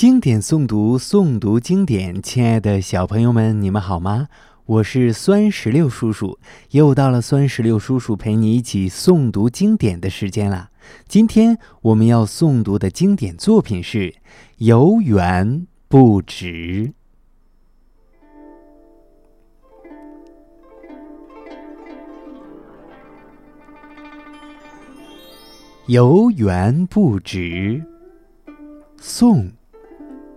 经典诵读，诵读经典。亲爱的小朋友们，你们好吗？我是酸石榴叔叔，又到了酸石榴叔叔陪你一起诵读经典的时间了。今天我们要诵读的经典作品是《游园不止》。游园不止，宋。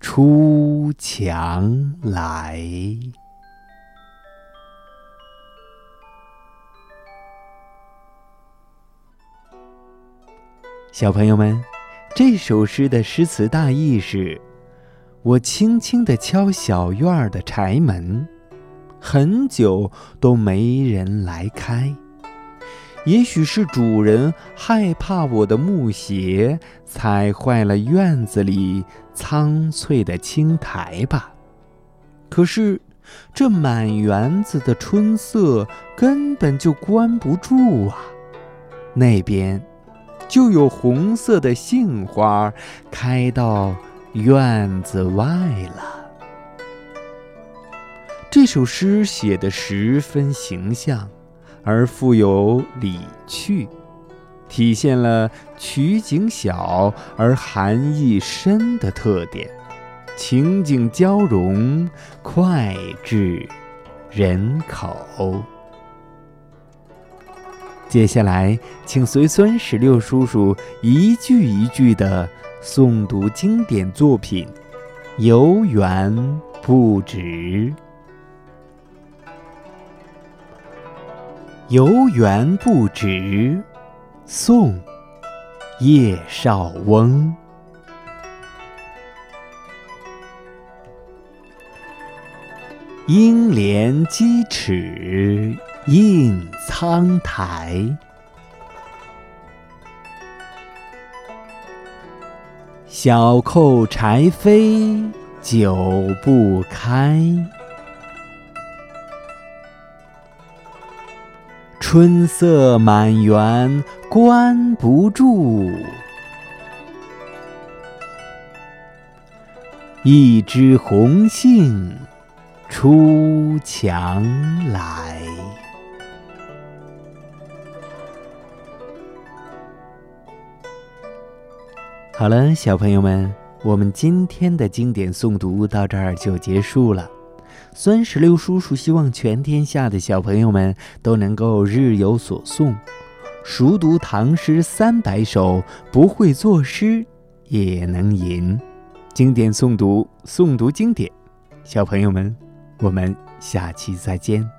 出墙来，小朋友们，这首诗的诗词大意是：我轻轻地敲小院儿的柴门，很久都没人来开。也许是主人害怕我的木鞋踩坏了院子里苍翠的青苔吧。可是，这满园子的春色根本就关不住啊！那边，就有红色的杏花开到院子外了。这首诗写得十分形象。而富有理趣，体现了取景小而含义深的特点，情景交融，脍炙人口。接下来，请随孙十六叔叔一句一句的诵读经典作品《游园不值》。游园不值，宋·叶绍翁。应怜屐齿映苍苔，小扣柴扉久不开。春色满园关不住，一枝红杏出墙来。好了，小朋友们，我们今天的经典诵读到这儿就结束了。酸石榴叔叔希望全天下的小朋友们都能够日有所诵，熟读唐诗三百首，不会作诗也能吟。经典诵读，诵读经典。小朋友们，我们下期再见。